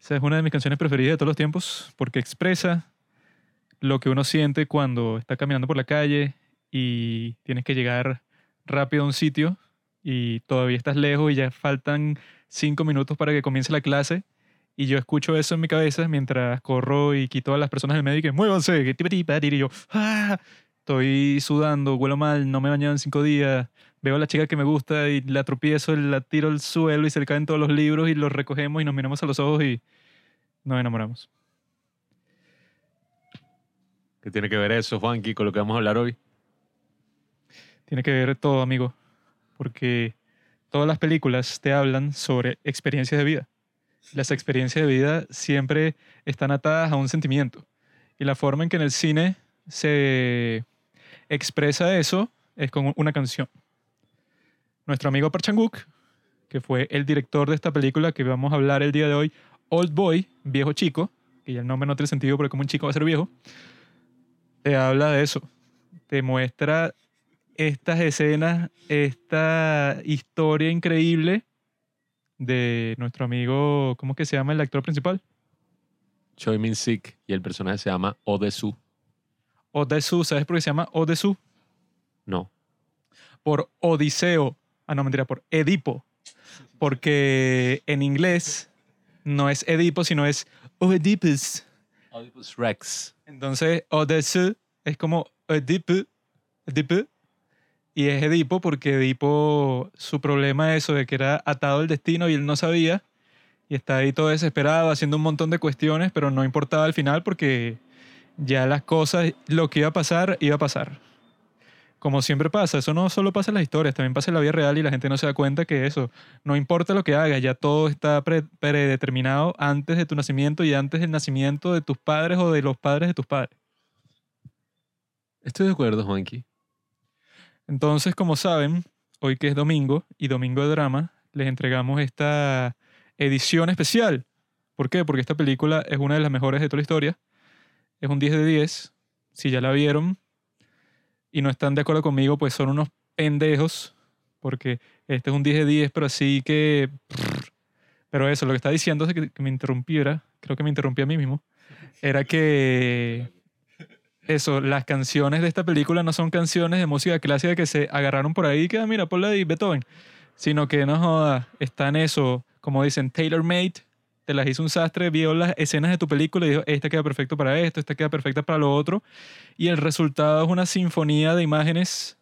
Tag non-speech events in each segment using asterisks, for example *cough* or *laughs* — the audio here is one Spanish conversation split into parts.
Esa es una de mis canciones preferidas de todos los tiempos porque expresa lo que uno siente cuando está caminando por la calle y tienes que llegar rápido a un sitio y todavía estás lejos y ya faltan cinco minutos para que comience la clase y yo escucho eso en mi cabeza mientras corro y quito a las personas del medio y que muévanse, que tiba, tiba, tiri", y yo, ¡ah! Estoy sudando, huelo mal, no me he bañado en cinco días, veo a la chica que me gusta y la tropiezo, la tiro al suelo y se le caen todos los libros y los recogemos y nos miramos a los ojos y nos enamoramos. ¿Qué tiene que ver eso, Juanqui, con lo que vamos a hablar hoy? Tiene que ver todo, amigo, porque todas las películas te hablan sobre experiencias de vida. Las experiencias de vida siempre están atadas a un sentimiento. Y la forma en que en el cine se expresa eso es con una canción. Nuestro amigo Parchanguk, que fue el director de esta película que vamos a hablar el día de hoy, Old Boy, viejo chico, que ya el nombre no tiene sentido porque como un chico va a ser viejo, te habla de eso. Te muestra estas escenas, esta historia increíble de nuestro amigo, ¿cómo que se llama el actor principal? Choi Min Sik y el personaje se llama Odesu. Odesu, ¿sabes por qué se llama Odesu? No. Por Odiseo. Ah, no, mentira, por Edipo. Porque en inglés no es Edipo, sino es Oedipus. Oedipus Rex. Entonces, Odesu es como Edipo, Edipo, y es Edipo porque Edipo, su problema es eso de que era atado al destino y él no sabía, y está ahí todo desesperado haciendo un montón de cuestiones, pero no importaba al final porque ya las cosas, lo que iba a pasar, iba a pasar. Como siempre pasa, eso no solo pasa en las historias, también pasa en la vida real y la gente no se da cuenta que eso, no importa lo que hagas, ya todo está pre- predeterminado antes de tu nacimiento y antes del nacimiento de tus padres o de los padres de tus padres. Estoy de acuerdo, Juanqui. Entonces, como saben, hoy que es domingo y domingo de drama, les entregamos esta edición especial. ¿Por qué? Porque esta película es una de las mejores de toda la historia. Es un 10 de 10. Si ya la vieron y no están de acuerdo conmigo, pues son unos pendejos. Porque este es un 10 de 10, pero así que... Pero eso, lo que está diciendo es que, me interrumpiera, creo que me interrumpí a mí mismo, era que eso, las canciones de esta película no son canciones de música clásica que se agarraron por ahí y que, ah, mira, ponla ahí, Beethoven. Sino que, no joda, están eso, como dicen, tailor-made, te las hizo un sastre, vio las escenas de tu película y dijo, esta queda perfecto para esto, esta queda perfecta para lo otro. Y el resultado es una sinfonía de imágenes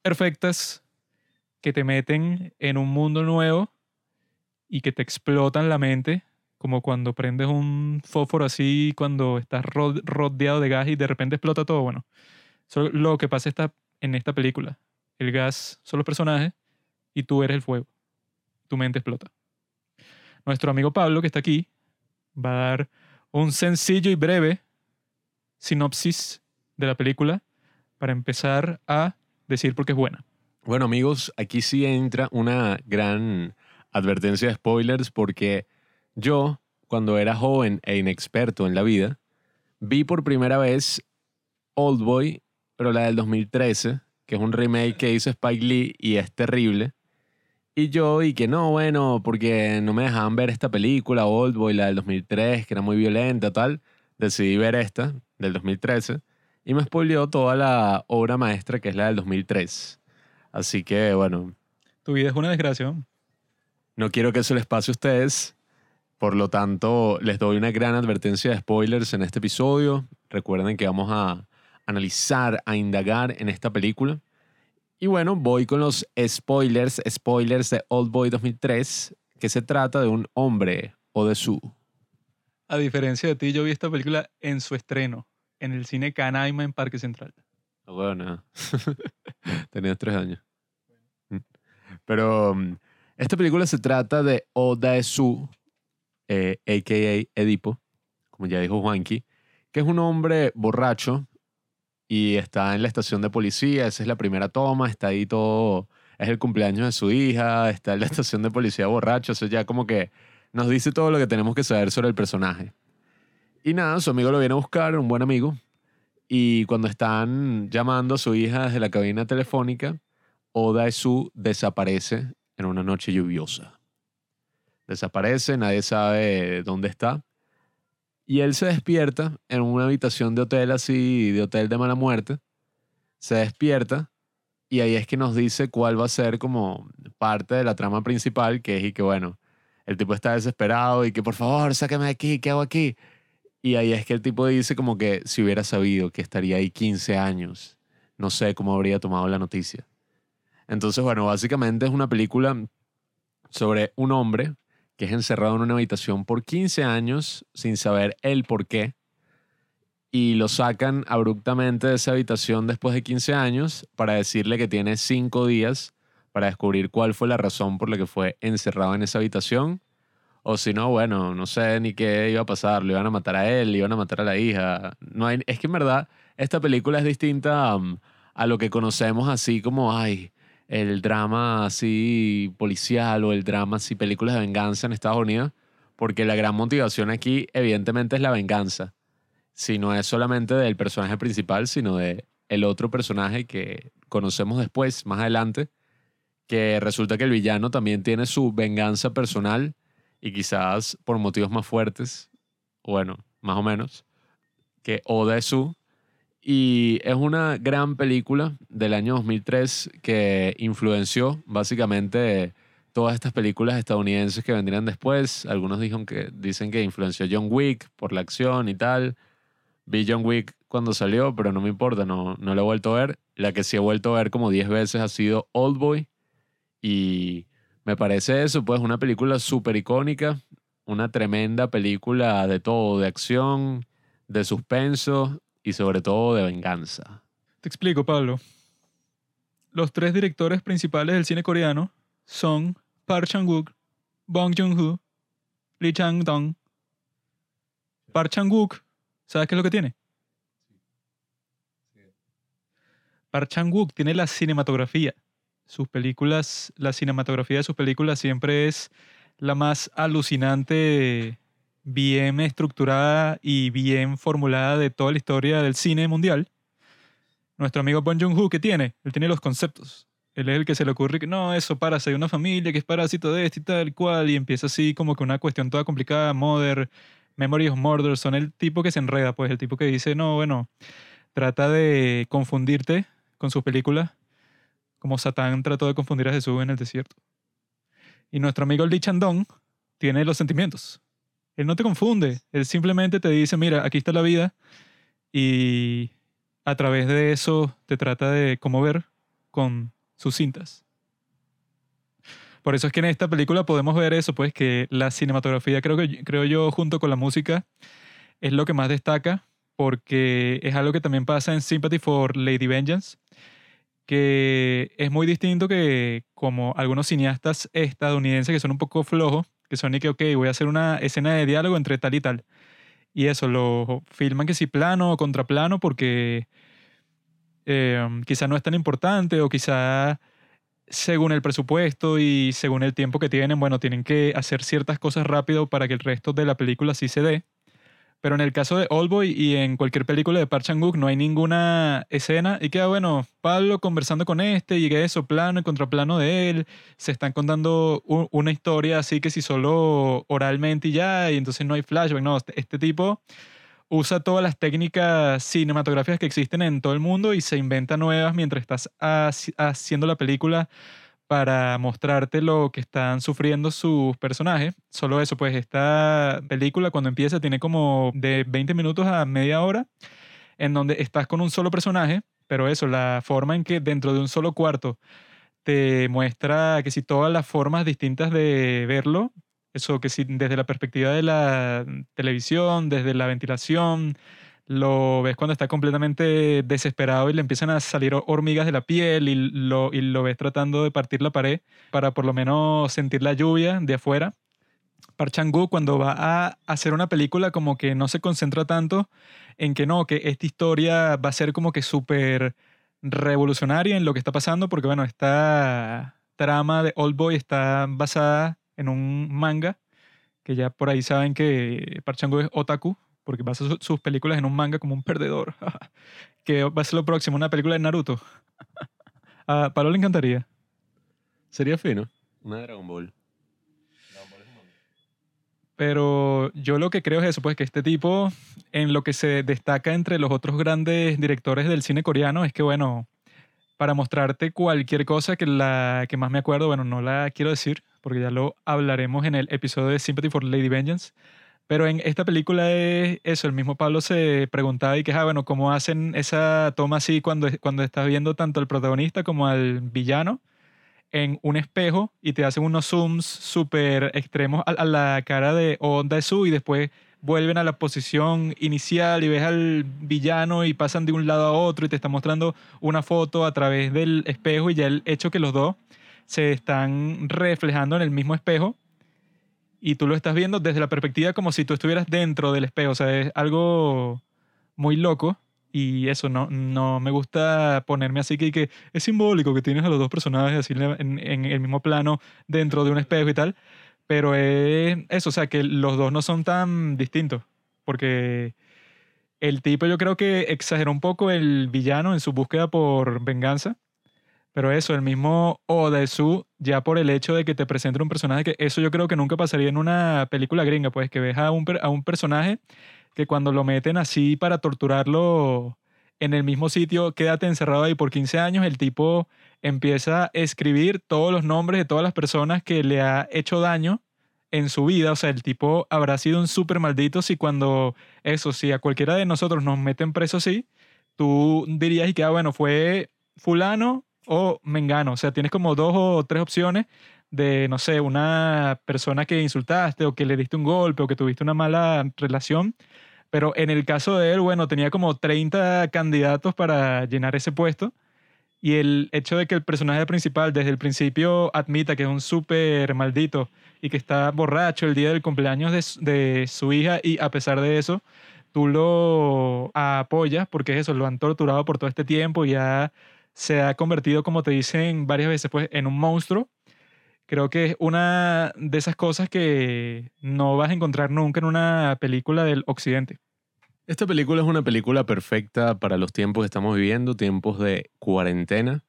perfectas que te meten en un mundo nuevo y que te explotan la mente como cuando prendes un fósforo así, cuando estás ro- rodeado de gas y de repente explota todo. Bueno, eso es lo que pasa esta, en esta película. El gas son los personajes y tú eres el fuego. Tu mente explota. Nuestro amigo Pablo, que está aquí, va a dar un sencillo y breve sinopsis de la película para empezar a decir por qué es buena. Bueno, amigos, aquí sí entra una gran advertencia de spoilers porque yo, cuando era joven e inexperto en la vida, vi por primera vez Old Boy, pero la del 2013, que es un remake que hizo Spike Lee y es terrible. Y yo, y que no, bueno, porque no me dejaban ver esta película, Old Boy, la del 2003, que era muy violenta, tal, decidí ver esta, del 2013, y me spoileó toda la obra maestra que es la del 2003. Así que, bueno, Tu vida es una desgracia. ¿no? no quiero que eso les pase a ustedes. Por lo tanto, les doy una gran advertencia de spoilers en este episodio. Recuerden que vamos a analizar, a indagar en esta película. Y bueno, voy con los spoilers, spoilers de Old Boy 2003, que se trata de un hombre o de su. A diferencia de ti, yo vi esta película en su estreno, en el cine Canaima en Parque Central. Bueno, *laughs* tenías tres años. Mm. Pero mm, esta película se trata de Odaesu, eh, a.k.a. Edipo, como ya dijo Juanqui, que es un hombre borracho y está en la estación de policía. Esa es la primera toma, está ahí todo. Es el cumpleaños de su hija, está en la *laughs* estación de policía borracho. Eso ya como que nos dice todo lo que tenemos que saber sobre el personaje. Y nada, su amigo lo viene a buscar, un buen amigo, Y cuando están llamando a su hija desde la cabina telefónica, Oda Esu desaparece en una noche lluviosa. Desaparece, nadie sabe dónde está. Y él se despierta en una habitación de hotel así, de hotel de mala muerte. Se despierta y ahí es que nos dice cuál va a ser como parte de la trama principal, que es y que bueno, el tipo está desesperado y que por favor, sáqueme de aquí, ¿qué hago aquí? Y ahí es que el tipo dice como que si hubiera sabido que estaría ahí 15 años, no sé cómo habría tomado la noticia. Entonces, bueno, básicamente es una película sobre un hombre que es encerrado en una habitación por 15 años sin saber el por qué. Y lo sacan abruptamente de esa habitación después de 15 años para decirle que tiene 5 días para descubrir cuál fue la razón por la que fue encerrado en esa habitación. O si no, bueno, no sé ni qué iba a pasar. Le iban a matar a él, le iban a matar a la hija. No es que en verdad esta película es distinta um, a lo que conocemos así como, ay, el drama así policial o el drama así películas de venganza en Estados Unidos, porque la gran motivación aquí evidentemente es la venganza. Si no es solamente del personaje principal, sino de el otro personaje que conocemos después, más adelante, que resulta que el villano también tiene su venganza personal y quizás por motivos más fuertes, bueno, más o menos, que Oda Su y es una gran película del año 2003 que influenció básicamente todas estas películas estadounidenses que vendrían después. Algunos dicen que, dicen que influenció John Wick por la acción y tal. Vi John Wick cuando salió, pero no me importa, no, no la he vuelto a ver. La que sí he vuelto a ver como 10 veces ha sido Old Boy. Y me parece eso, pues una película súper icónica, una tremenda película de todo, de acción, de suspenso, y sobre todo de venganza. Te explico, Pablo. Los tres directores principales del cine coreano son Park Chan-wook, Bong Joon-ho, Lee Chang-dong. Park Chan-wook, ¿sabes qué es lo que tiene? Park Chan-wook tiene la cinematografía. Sus películas, la cinematografía de sus películas siempre es la más alucinante bien estructurada y bien formulada de toda la historia del cine mundial. Nuestro amigo Bon Joon-ho, ¿qué tiene? Él tiene los conceptos. Él es el que se le ocurre que no, eso para ser una familia que es parásito de este y tal cual, y empieza así como que una cuestión toda complicada, Mother, Memory of Murder, son el tipo que se enreda, pues el tipo que dice, no, bueno, trata de confundirte con sus películas, como Satán trató de confundir a Jesús en el desierto. Y nuestro amigo Lee Chandong tiene los sentimientos. Él no te confunde, él simplemente te dice, mira, aquí está la vida y a través de eso te trata de conmover con sus cintas. Por eso es que en esta película podemos ver eso, pues que la cinematografía, creo, que, creo yo, junto con la música, es lo que más destaca, porque es algo que también pasa en Sympathy for Lady Vengeance, que es muy distinto que como algunos cineastas estadounidenses que son un poco flojos, que son que, ok, voy a hacer una escena de diálogo entre tal y tal. Y eso, lo filman que si plano o contraplano porque eh, quizá no es tan importante o quizá según el presupuesto y según el tiempo que tienen, bueno, tienen que hacer ciertas cosas rápido para que el resto de la película sí se dé. Pero en el caso de Oldboy y en cualquier película de Park Chan-wook no hay ninguna escena y queda, bueno, Pablo conversando con este y eso, plano y contraplano de él, se están contando una historia así que si solo oralmente y ya, y entonces no hay flashback, no, este, este tipo usa todas las técnicas cinematográficas que existen en todo el mundo y se inventa nuevas mientras estás haciendo la película para mostrarte lo que están sufriendo sus personajes. Solo eso, pues esta película cuando empieza tiene como de 20 minutos a media hora en donde estás con un solo personaje, pero eso, la forma en que dentro de un solo cuarto te muestra que si todas las formas distintas de verlo, eso que si desde la perspectiva de la televisión, desde la ventilación, lo ves cuando está completamente desesperado y le empiezan a salir hormigas de la piel y lo, y lo ves tratando de partir la pared para por lo menos sentir la lluvia de afuera. Park Chan-wook cuando va a hacer una película como que no se concentra tanto en que no, que esta historia va a ser como que súper revolucionaria en lo que está pasando porque bueno, esta trama de Old Boy está basada en un manga que ya por ahí saben que Park Chan-wook es otaku porque basa su- sus películas en un manga como un perdedor. *laughs* que va a ser lo próximo, una película de Naruto. *laughs* a Pablo le encantaría. Sería fino. Una de Dragon Ball. Pero yo lo que creo es eso, pues que este tipo, en lo que se destaca entre los otros grandes directores del cine coreano, es que, bueno, para mostrarte cualquier cosa que la que más me acuerdo, bueno, no la quiero decir, porque ya lo hablaremos en el episodio de Sympathy for Lady Vengeance. Pero en esta película es eso, el mismo Pablo se preguntaba y que, ah, bueno, ¿cómo hacen esa toma así cuando, cuando estás viendo tanto al protagonista como al villano? en un espejo y te hacen unos zooms súper extremos a, a la cara de Onda Su y después vuelven a la posición inicial y ves al villano y pasan de un lado a otro y te está mostrando una foto a través del espejo y ya el hecho que los dos se están reflejando en el mismo espejo y tú lo estás viendo desde la perspectiva como si tú estuvieras dentro del espejo, o sea, es algo muy loco y eso, no, no me gusta ponerme así que, que es simbólico que tienes a los dos personajes así en, en el mismo plano dentro de un espejo y tal, pero es eso, o sea, que los dos no son tan distintos, porque el tipo yo creo que exageró un poco el villano en su búsqueda por venganza, pero eso, el mismo Odaesu, ya por el hecho de que te presenten un personaje, que eso yo creo que nunca pasaría en una película gringa, pues que ves a un, a un personaje que cuando lo meten así para torturarlo en el mismo sitio, quédate encerrado ahí por 15 años, el tipo empieza a escribir todos los nombres de todas las personas que le ha hecho daño en su vida. O sea, el tipo habrá sido un súper maldito si cuando, eso, si a cualquiera de nosotros nos meten preso así, tú dirías y que, ah, bueno, fue fulano o mengano. O sea, tienes como dos o tres opciones de, no sé, una persona que insultaste o que le diste un golpe o que tuviste una mala relación. Pero en el caso de él, bueno, tenía como 30 candidatos para llenar ese puesto. Y el hecho de que el personaje principal desde el principio admita que es un súper maldito y que está borracho el día del cumpleaños de, su- de su hija y a pesar de eso, tú lo apoyas porque es eso, lo han torturado por todo este tiempo y ya se ha convertido, como te dicen varias veces, pues en un monstruo. Creo que es una de esas cosas que no vas a encontrar nunca en una película del occidente. Esta película es una película perfecta para los tiempos que estamos viviendo, tiempos de cuarentena,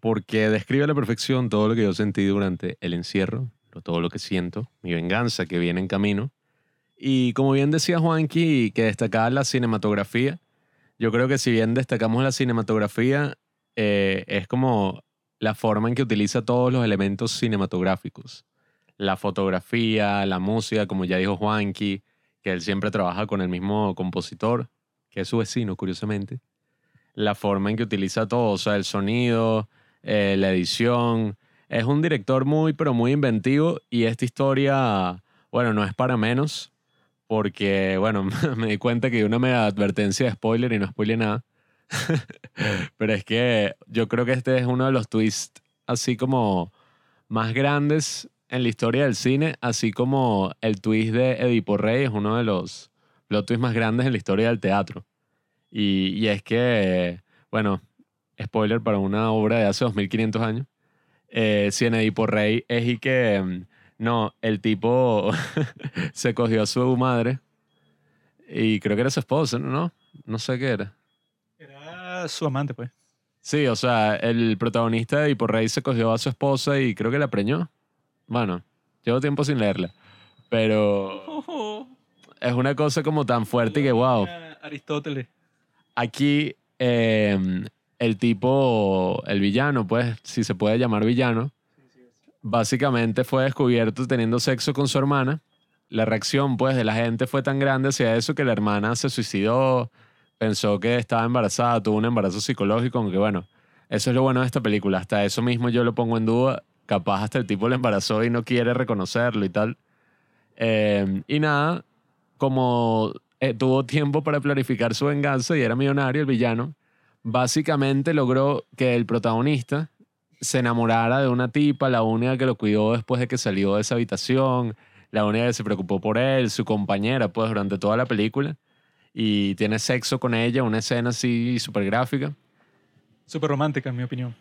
porque describe a la perfección todo lo que yo sentí durante el encierro, todo lo que siento, mi venganza que viene en camino. Y como bien decía Juanqui, que destacaba la cinematografía, yo creo que si bien destacamos la cinematografía, eh, es como la forma en que utiliza todos los elementos cinematográficos. La fotografía, la música, como ya dijo Juanqui, que él siempre trabaja con el mismo compositor, que es su vecino, curiosamente. La forma en que utiliza todo, o sea, el sonido, eh, la edición. Es un director muy, pero muy inventivo y esta historia, bueno, no es para menos, porque, bueno, *laughs* me di cuenta que una mega advertencia de spoiler y no spoilé nada. *laughs* pero es que yo creo que este es uno de los twists así como más grandes en la historia del cine, así como el twist de Edipo Rey es uno de los plot twists más grandes en la historia del teatro. Y, y es que, bueno, spoiler para una obra de hace 2500 años, eh, si en Edipo Rey es y que, mm, no, el tipo *laughs* se cogió a su madre y creo que era su esposa, ¿no? No sé qué era. Era su amante, pues. Sí, o sea, el protagonista de Edipo Rey se cogió a su esposa y creo que la preñó. Bueno, llevo tiempo sin leerla. Pero es una cosa como tan fuerte que, wow. Aristóteles. Aquí eh, el tipo, el villano, pues, si se puede llamar villano, básicamente fue descubierto teniendo sexo con su hermana. La reacción, pues, de la gente fue tan grande hacia eso que la hermana se suicidó, pensó que estaba embarazada, tuvo un embarazo psicológico, aunque bueno, eso es lo bueno de esta película. Hasta eso mismo yo lo pongo en duda. Capaz hasta el tipo le embarazó y no quiere reconocerlo y tal. Eh, y nada, como eh, tuvo tiempo para planificar su venganza y era millonario, el villano, básicamente logró que el protagonista se enamorara de una tipa, la única que lo cuidó después de que salió de esa habitación, la única que se preocupó por él, su compañera, pues durante toda la película, y tiene sexo con ella, una escena así súper gráfica. Súper romántica, en mi opinión.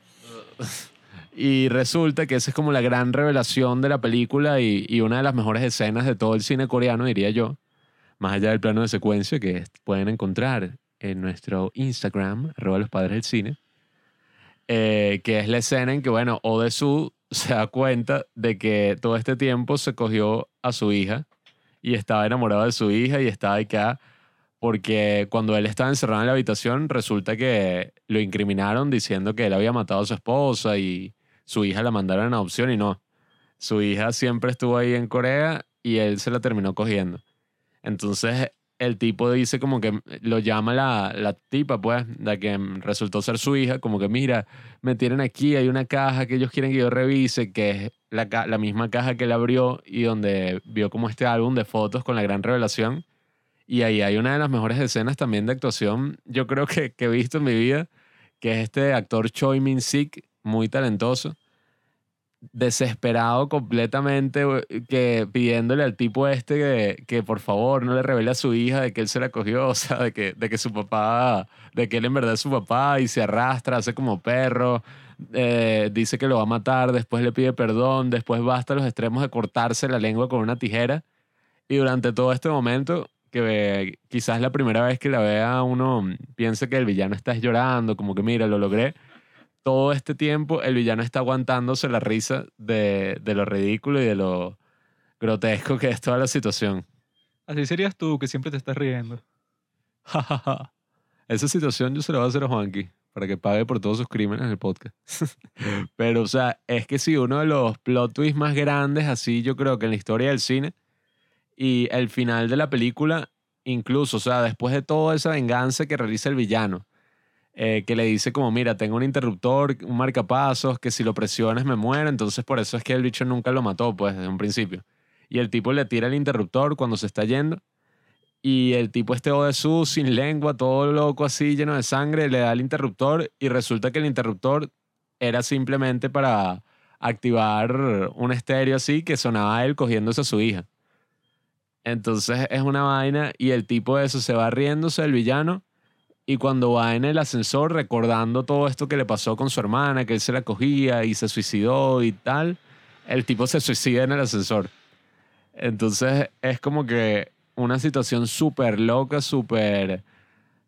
*laughs* Y resulta que esa es como la gran revelación de la película y, y una de las mejores escenas de todo el cine coreano, diría yo. más allá del plano de secuencia que pueden encontrar en nuestro Instagram, arroba los padres del cine, eh, que es la escena en que, bueno, Odesu *laughs* se da cuenta de que todo este tiempo se cogió a su hija y estaba enamorado de su hija y estaba acá porque cuando él estaba encerrado en la habitación resulta que lo incriminaron diciendo que él había matado a su esposa y su hija la mandaron en adopción y no. Su hija siempre estuvo ahí en Corea y él se la terminó cogiendo. Entonces el tipo dice como que lo llama la, la tipa, pues, la que resultó ser su hija, como que mira, me tienen aquí, hay una caja que ellos quieren que yo revise, que es la, la misma caja que él abrió y donde vio como este álbum de fotos con la gran revelación. Y ahí hay una de las mejores escenas también de actuación, yo creo que, que he visto en mi vida, que es este actor Choi Min-sik, muy talentoso, desesperado completamente, que pidiéndole al tipo este que, que, por favor no le revele a su hija de que él se la cogió, *laughs* o sea, de que, de que su papá, de que él en verdad es su papá y se arrastra, hace como perro, eh, dice que lo va a matar, después le pide perdón, después va hasta los extremos de cortarse la lengua con una tijera. Y durante todo este momento, que quizás la primera vez que la vea uno piensa que el villano está llorando, como que mira, lo logré todo este tiempo el villano está aguantándose la risa de, de lo ridículo y de lo grotesco que es toda la situación. Así serías tú, que siempre te estás riendo. *laughs* Esa situación yo se la voy a hacer a Juanqui para que pague por todos sus crímenes en el podcast. *laughs* Pero, o sea, es que sí, uno de los plot twists más grandes, así yo creo que en la historia del cine, y el final de la película, incluso, o sea, después de toda esa venganza que realiza el villano, eh, que le dice como, mira, tengo un interruptor, un marcapasos, que si lo presiones me muero, entonces por eso es que el bicho nunca lo mató, pues, desde un principio. Y el tipo le tira el interruptor cuando se está yendo, y el tipo este su sin lengua, todo loco así, lleno de sangre, le da el interruptor, y resulta que el interruptor era simplemente para activar un estéreo así que sonaba él cogiéndose a su hija. Entonces es una vaina y el tipo de eso se va riéndose, el villano, y cuando va en el ascensor recordando todo esto que le pasó con su hermana, que él se la cogía y se suicidó y tal, el tipo se suicida en el ascensor. Entonces es como que una situación súper loca, súper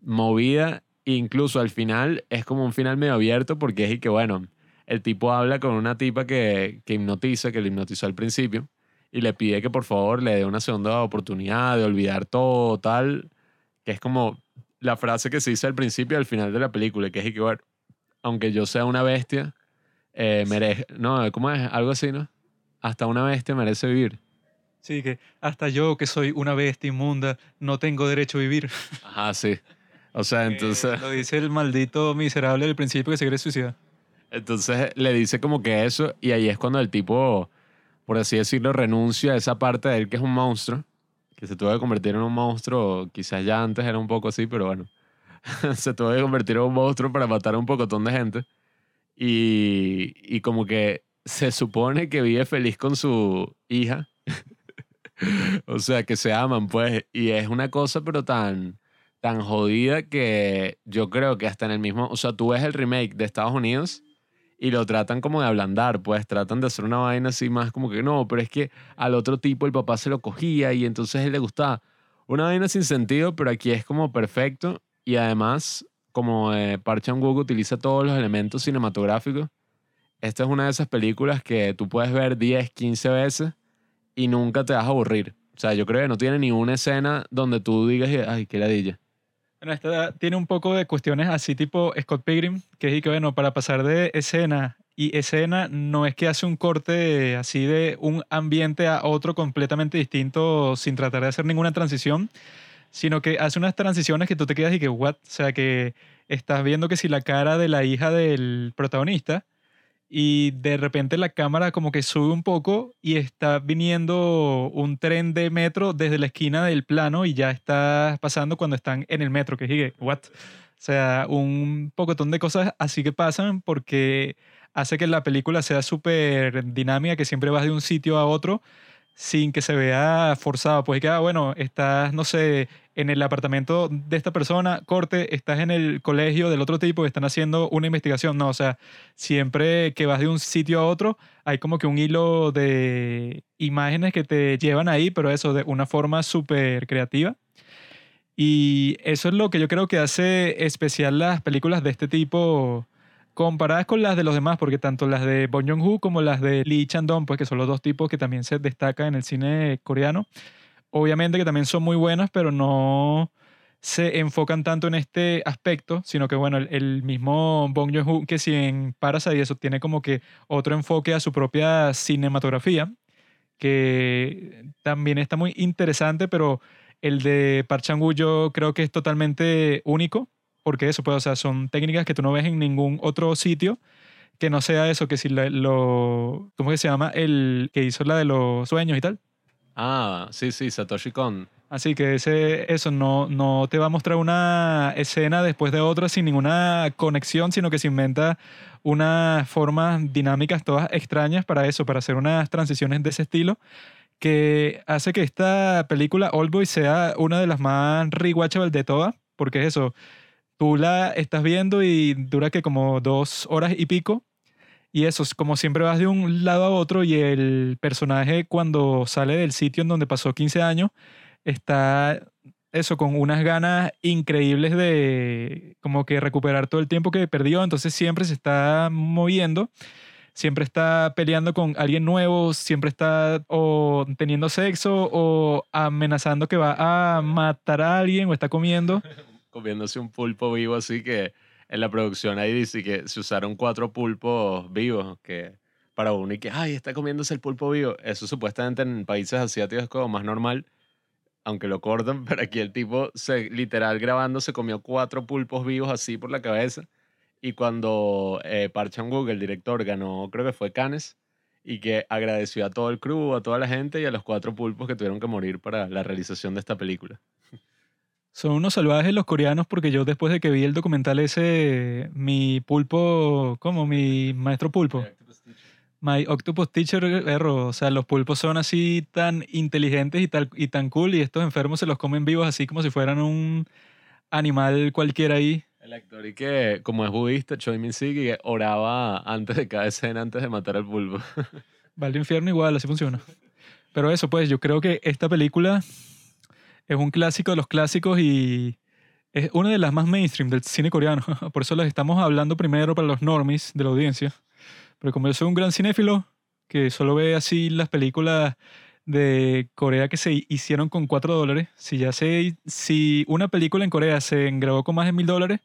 movida. Incluso al final es como un final medio abierto porque es que, bueno, el tipo habla con una tipa que, que hipnotiza, que le hipnotizó al principio, y le pide que por favor le dé una segunda oportunidad de olvidar todo, tal, que es como la frase que se dice al principio y al final de la película, que es que, aunque yo sea una bestia, eh, merece, no, ¿cómo es? Algo así, ¿no? Hasta una bestia merece vivir. Sí, que hasta yo que soy una bestia inmunda no tengo derecho a vivir. *laughs* Ajá, sí. O sea, entonces... lo dice el maldito miserable del principio que se quiere suicidar. Entonces le dice como que eso y ahí es cuando el tipo, por así decirlo, renuncia a esa parte de él que es un monstruo que se tuvo que convertir en un monstruo, quizás ya antes era un poco así, pero bueno, *laughs* se tuvo que convertir en un monstruo para matar a un pocotón de gente. Y, y como que se supone que vive feliz con su hija. *laughs* o sea, que se aman, pues. Y es una cosa, pero tan, tan jodida que yo creo que hasta en el mismo. O sea, tú ves el remake de Estados Unidos y lo tratan como de ablandar, pues tratan de hacer una vaina así más como que no, pero es que al otro tipo el papá se lo cogía y entonces él le gustaba. Una vaina sin sentido, pero aquí es como perfecto y además como eh, Park Chan-wook utiliza todos los elementos cinematográficos, esta es una de esas películas que tú puedes ver 10, 15 veces y nunca te vas a aburrir. O sea, yo creo que no tiene ni una escena donde tú digas, ay, qué ladilla. Bueno, tiene un poco de cuestiones así tipo Scott Pilgrim, que es que, bueno, para pasar de escena y escena no es que hace un corte así de un ambiente a otro completamente distinto sin tratar de hacer ninguna transición, sino que hace unas transiciones que tú te quedas y que, what? O sea, que estás viendo que si la cara de la hija del protagonista y de repente la cámara como que sube un poco y está viniendo un tren de metro desde la esquina del plano y ya está pasando cuando están en el metro, que sigue, what? O sea, un pocotón de cosas así que pasan porque hace que la película sea súper dinámica, que siempre vas de un sitio a otro sin que se vea forzado. Pues que, ah, bueno, estás, no sé, en el apartamento de esta persona, corte, estás en el colegio del otro tipo, están haciendo una investigación. No, o sea, siempre que vas de un sitio a otro, hay como que un hilo de imágenes que te llevan ahí, pero eso de una forma súper creativa. Y eso es lo que yo creo que hace especial las películas de este tipo comparadas con las de los demás, porque tanto las de Bong Joon-ho como las de Lee Chan-dong, pues que son los dos tipos que también se destacan en el cine coreano, obviamente que también son muy buenas, pero no se enfocan tanto en este aspecto, sino que bueno, el, el mismo Bong Joon-ho, que si en Parasite eso tiene como que otro enfoque a su propia cinematografía, que también está muy interesante, pero el de Park Chan-wook yo creo que es totalmente único, porque eso, pues, o sea, son técnicas que tú no ves en ningún otro sitio, que no sea eso, que si lo, lo ¿cómo que se llama? El que hizo la de los sueños y tal. Ah, sí, sí, Satoshi Kon. Así que ese, eso no, no te va a mostrar una escena después de otra sin ninguna conexión, sino que se inventa unas formas dinámicas todas extrañas para eso, para hacer unas transiciones de ese estilo, que hace que esta película Oldboy sea una de las más rewatchable de todas, porque es eso, tú la estás viendo y dura que como dos horas y pico, y eso, es como siempre vas de un lado a otro y el personaje cuando sale del sitio en donde pasó 15 años, está eso con unas ganas increíbles de como que recuperar todo el tiempo que perdió, entonces siempre se está moviendo, siempre está peleando con alguien nuevo, siempre está o teniendo sexo o amenazando que va a matar a alguien o está comiendo. *laughs* Comiéndose un pulpo vivo, así que en la producción ahí dice que se usaron cuatro pulpos vivos, que para uno y que, ay, está comiéndose el pulpo vivo. Eso supuestamente en países asiáticos es como más normal aunque lo cortan, *laughs* pero aquí el tipo, se, literal grabando, se comió cuatro pulpos vivos así por la cabeza. Y cuando eh, Park Chan-wook, el director, ganó, creo que fue Cannes, y que agradeció a todo el crew, a toda la gente y a los cuatro pulpos que tuvieron que morir para la realización de esta película. Son unos salvajes los coreanos porque yo después de que vi el documental ese, mi pulpo, como mi maestro pulpo, My Octopus Teacher Erro. O sea, los pulpos son así tan inteligentes y, tal, y tan cool y estos enfermos se los comen vivos así como si fueran un animal cualquiera ahí. El actor y que, como es budista, Choi Min Sik, que oraba antes de cada escena, antes de matar al pulpo. *laughs* Va al infierno igual, así funciona. Pero eso, pues, yo creo que esta película es un clásico de los clásicos y es una de las más mainstream del cine coreano. *laughs* Por eso les estamos hablando primero para los normies de la audiencia. Pero como yo soy un gran cinéfilo, que solo ve así las películas de Corea que se hicieron con 4 dólares, si ya sé, si una película en Corea se grabó con más de mil dólares,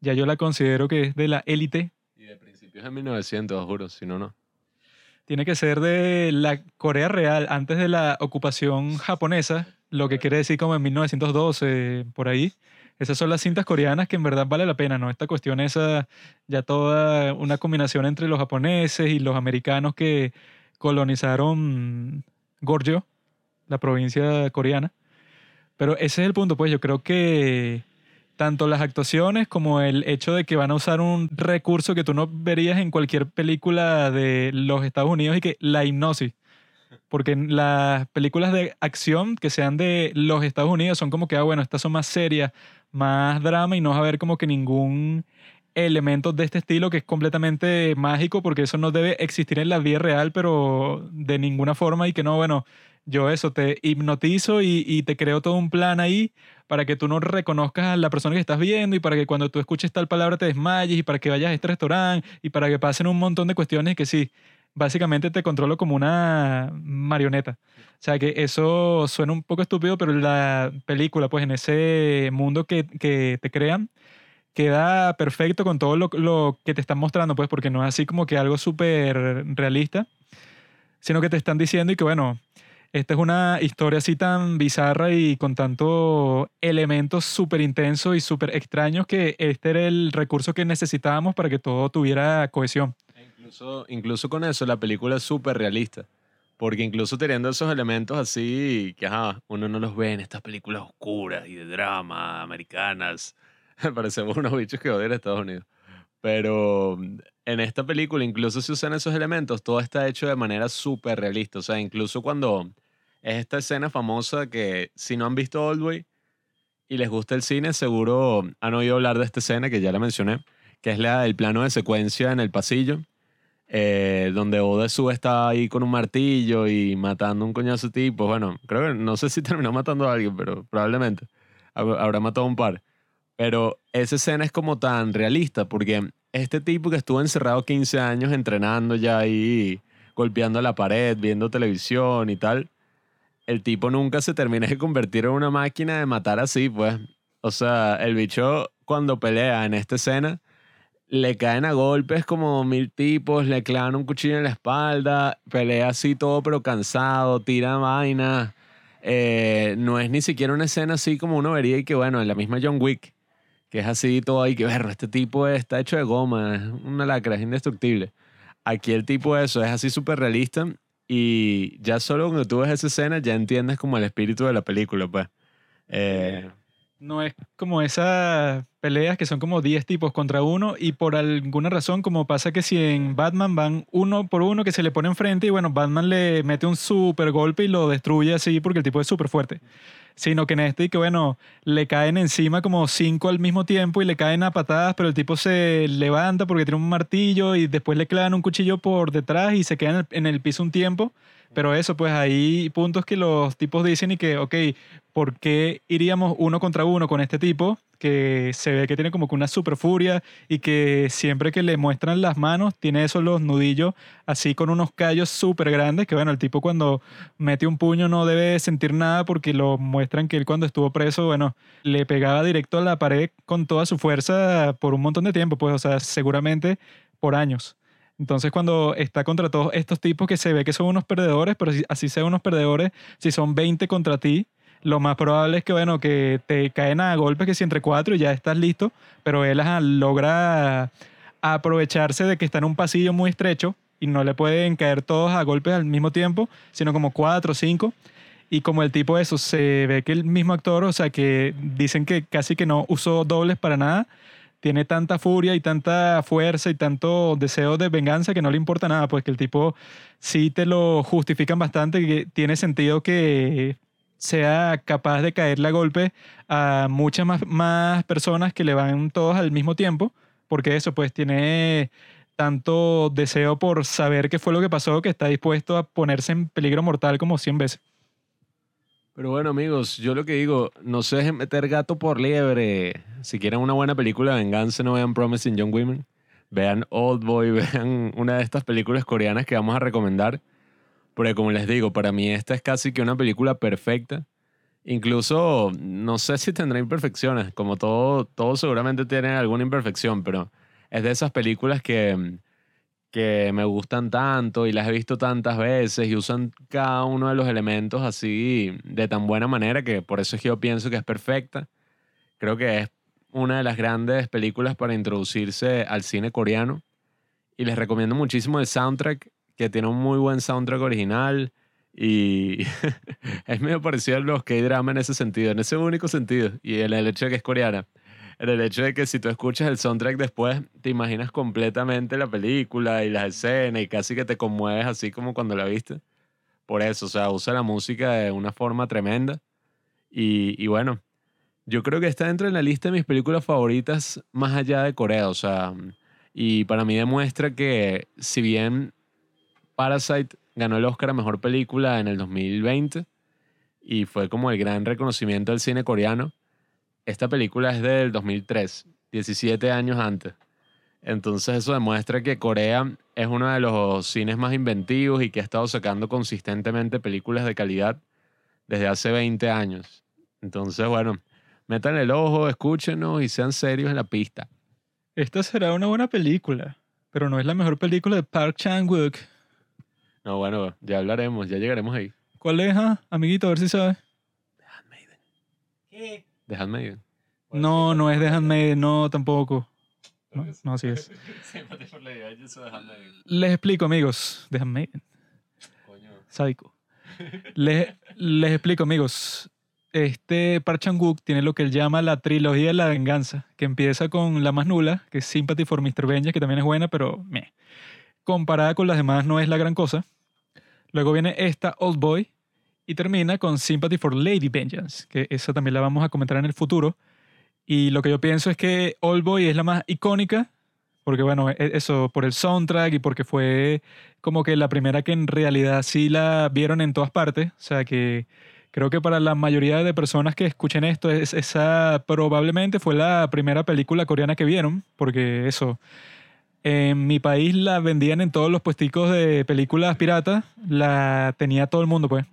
ya yo la considero que es de la élite. Y de principios de 1900, juro, si no, no. Tiene que ser de la Corea real, antes de la ocupación japonesa, lo que quiere decir como en 1912, por ahí. Esas son las cintas coreanas que en verdad vale la pena, ¿no? Esta cuestión es ya toda una combinación entre los japoneses y los americanos que colonizaron Goryeo, la provincia coreana. Pero ese es el punto, pues yo creo que tanto las actuaciones como el hecho de que van a usar un recurso que tú no verías en cualquier película de los Estados Unidos y que la hipnosis. Porque las películas de acción que sean de los Estados Unidos son como que, ah, bueno, estas son más serias, más drama y no vas a ver como que ningún elemento de este estilo que es completamente mágico porque eso no debe existir en la vida real, pero de ninguna forma y que no, bueno, yo eso, te hipnotizo y, y, te creo todo un plan ahí para que tú no reconozcas a la persona que estás viendo y para que cuando tú escuches tal palabra te desmayes y para que vayas a este restaurante y para que pasen un montón de cuestiones que sí, básicamente te controlo como una marioneta. O sea que eso suena un poco estúpido, pero la película, pues en ese mundo que, que te crean, queda perfecto con todo lo, lo, que te están mostrando, pues porque no es así como que algo súper realista, sino que te están diciendo y que bueno, esta es una historia así tan bizarra y con tantos elementos súper intensos y súper extraños que este era el recurso que necesitábamos para que todo tuviera cohesión. Incluso, incluso con eso, la película es súper realista. Porque incluso teniendo esos elementos así, que ajá, uno no los ve en estas películas oscuras y de drama americanas, *laughs* parecemos unos bichos que odian a Estados Unidos. Pero mm, en esta película, incluso si usan esos elementos, todo está hecho de manera súper realista. O sea, incluso cuando es esta escena famosa que si no han visto Oldway y les gusta el cine, seguro han oído hablar de esta escena que ya la mencioné, que es la del plano de secuencia en el pasillo eh, donde Odesu está ahí con un martillo y matando un coñazo tipo. Bueno, creo que no sé si *laughs* terminó matando a alguien, pero probablemente hab- habrá matado a un par. Pero esa escena es como tan realista porque este tipo que estuvo encerrado 15 años entrenando ya ahí, golpeando la pared, viendo televisión y tal, el tipo nunca se termina de convertir en una máquina de matar así, pues. O sea, el bicho cuando pelea en esta escena, le caen a golpes como mil tipos, le clavan un cuchillo en la espalda, pelea así todo pero cansado, tira vainas. Eh, no es ni siquiera una escena así como uno vería y que bueno, en la misma John Wick, que es así todo ahí que ver, este tipo está hecho de goma, es una lacra, es indestructible. Aquí el tipo eso es así súper realista y ya solo cuando tú ves esa escena ya entiendes como el espíritu de la película, pues. Eh, No es como esas peleas que son como 10 tipos contra uno y por alguna razón como pasa que si en Batman van uno por uno que se le pone enfrente y bueno, Batman le mete un super golpe y lo destruye así porque el tipo es súper fuerte. Sino que en este y que bueno, le caen encima como cinco al mismo tiempo y le caen a patadas, pero el tipo se levanta porque tiene un martillo y después le clavan un cuchillo por detrás y se queda en el, en el piso un tiempo. Pero eso, pues hay puntos que los tipos dicen y que, ok, ¿por qué iríamos uno contra uno con este tipo? Que se ve que tiene como que una super furia y que siempre que le muestran las manos tiene esos los nudillos así con unos callos súper grandes que bueno, el tipo cuando mete un puño no debe sentir nada porque lo muestran que él cuando estuvo preso, bueno, le pegaba directo a la pared con toda su fuerza por un montón de tiempo, pues o sea, seguramente por años. Entonces, cuando está contra todos estos tipos que se ve que son unos perdedores, pero si- así sean unos perdedores, si son 20 contra ti, lo más probable es que, bueno, que te caen a golpes que si entre cuatro y ya estás listo, pero él ajá, logra aprovecharse de que está en un pasillo muy estrecho y no le pueden caer todos a golpes al mismo tiempo, sino como cuatro o cinco. Y como el tipo eso, se ve que el mismo actor, o sea, que dicen que casi que no usó dobles para nada, tiene tanta furia y tanta fuerza y tanto deseo de venganza que no le importa nada, pues que el tipo sí te lo justifican bastante, que tiene sentido que sea capaz de caerle a golpe a muchas más, más personas que le van todos al mismo tiempo, porque eso pues tiene tanto deseo por saber qué fue lo que pasó que está dispuesto a ponerse en peligro mortal como 100 veces. Pero bueno, amigos, yo lo que digo, no se dejen meter gato por liebre. Si quieren una buena película de venganza, no vean Promising Young Women. Vean Old Boy, *laughs* vean una de estas películas coreanas que vamos a recomendar. Porque como les digo, para mí esta es casi que una película perfecta. Incluso, no sé si tendrá imperfecciones, como todo, todo seguramente tiene alguna imperfección, pero es de esas películas que, que me gustan tanto y las he visto tantas veces y usan cada uno de los elementos así de tan buena manera que por eso es que yo pienso que es perfecta. Creo que es una de las grandes películas para introducirse al cine coreano y les recomiendo muchísimo el soundtrack, que tiene un muy buen soundtrack original y *laughs* es medio parecido a los K-drama en ese sentido, en ese único sentido y el hecho de que es coreana. El hecho de que si tú escuchas el soundtrack después, te imaginas completamente la película y las escenas y casi que te conmueves así como cuando la viste. Por eso, o sea, usa la música de una forma tremenda. Y, y bueno, yo creo que está dentro de la lista de mis películas favoritas más allá de Corea. O sea, y para mí demuestra que si bien Parasite ganó el Oscar a Mejor Película en el 2020 y fue como el gran reconocimiento del cine coreano, esta película es del 2003, 17 años antes. Entonces eso demuestra que Corea es uno de los cines más inventivos y que ha estado sacando consistentemente películas de calidad desde hace 20 años. Entonces, bueno, metan el ojo, escúchenos y sean serios en la pista. Esta será una buena película, pero no es la mejor película de Park Chan-wook. No, bueno, ya hablaremos, ya llegaremos ahí. ¿Cuál es, ah? amiguito? A ver si sabes. The Handmaiden. No, no es de Handmaiden, no, tampoco. No, no, así es. *laughs* Les explico, amigos. De Handmaiden. Sádico. *laughs* Les, les explico, amigos. Este Park Chan-wook tiene lo que él llama la trilogía de la venganza, que empieza con la más nula, que es Sympathy for Mr. Vengeance, que también es buena, pero meh. comparada con las demás no es la gran cosa. Luego viene esta Old Boy y termina con Sympathy for Lady Vengeance, que esa también la vamos a comentar en el futuro. Y lo que yo pienso es que Old Boy es la más icónica, Porque bueno, e- eso por el soundtrack y porque fue como que la primera que en realidad sí la vieron en todas partes. O sea que creo que para la mayoría de personas que escuchen esto, es, esa probablemente fue la primera película coreana que vieron. Porque eso, en mi país la vendían en todos los puesticos de películas piratas. La tenía todo el mundo, pues.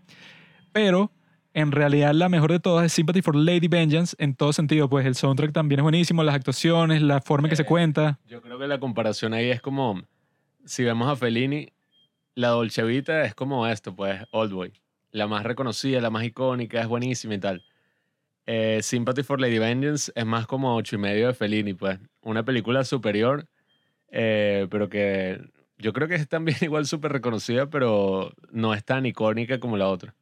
Pero en realidad la mejor de todas es Sympathy for Lady Vengeance en todo sentido. Pues el soundtrack también es buenísimo, las actuaciones, la forma en que se Eh, cuenta. Yo creo que la comparación ahí es como, si vemos a Fellini, la Dolce Vita es como esto, pues, Oldboy. La más reconocida, la más icónica, es buenísima y tal. Eh, Sympathy for Lady Vengeance es más como ocho y medio de Fellini, pues. Una película superior, eh, pero que yo creo que es también *laughs* igual súper reconocida, pero no es tan icónica como la otra.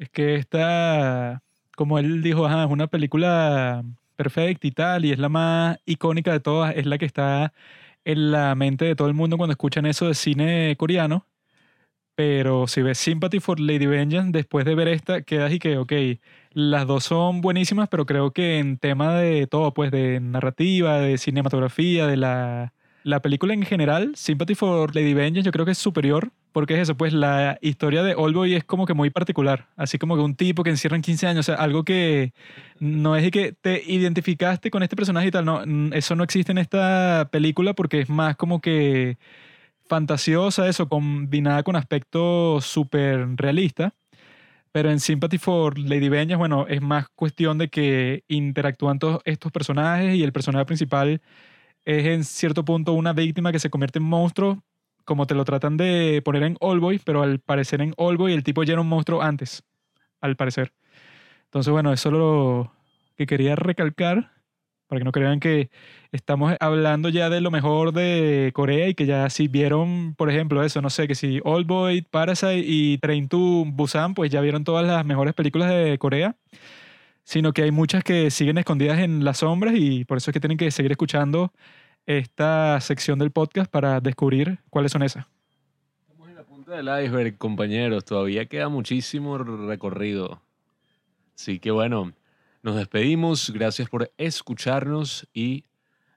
Es que esta, como él dijo, es una película perfecta y tal, y es la más icónica de todas, es la que está en la mente de todo el mundo cuando escuchan eso de cine coreano. Pero si ves Sympathy for Lady Vengeance, después de ver esta, quedas y que, ok, las dos son buenísimas, pero creo que en tema de todo, pues de narrativa, de cinematografía, de la, la película en general, Sympathy for Lady Vengeance yo creo que es superior, porque es eso, pues la historia de Oldboy es como que muy particular, así como que un tipo que encierran 15 años, o sea, algo que no es que te identificaste con este personaje y tal, no, mm, eso no existe en esta película porque es más como que fantasiosa, eso, combinada con aspectos súper realistas. Pero en Sympathy for Lady Vengeance, bueno, es más cuestión de que interactúan todos estos personajes y el personaje principal es en cierto punto una víctima que se convierte en monstruo, como te lo tratan de poner en Allboy, pero al parecer en Allboy el tipo ya era un monstruo antes, al parecer. Entonces, bueno, eso es lo que quería recalcar, para que no crean que estamos hablando ya de lo mejor de Corea y que ya si vieron, por ejemplo, eso, no sé, que si Allboy, Parasite y Train to Busan, pues ya vieron todas las mejores películas de Corea sino que hay muchas que siguen escondidas en las sombras y por eso es que tienen que seguir escuchando esta sección del podcast para descubrir cuáles son esas. Estamos en la punta del iceberg, compañeros. Todavía queda muchísimo recorrido. Así que bueno, nos despedimos. Gracias por escucharnos y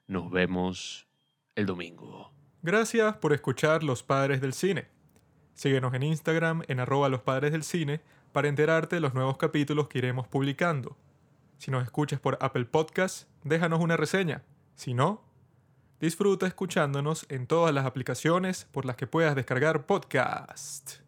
nos vemos el domingo. Gracias por escuchar Los Padres del Cine. Síguenos en Instagram en arroba los padres del cine para enterarte de los nuevos capítulos que iremos publicando. Si nos escuchas por Apple Podcast, déjanos una reseña. Si no, disfruta escuchándonos en todas las aplicaciones por las que puedas descargar podcast.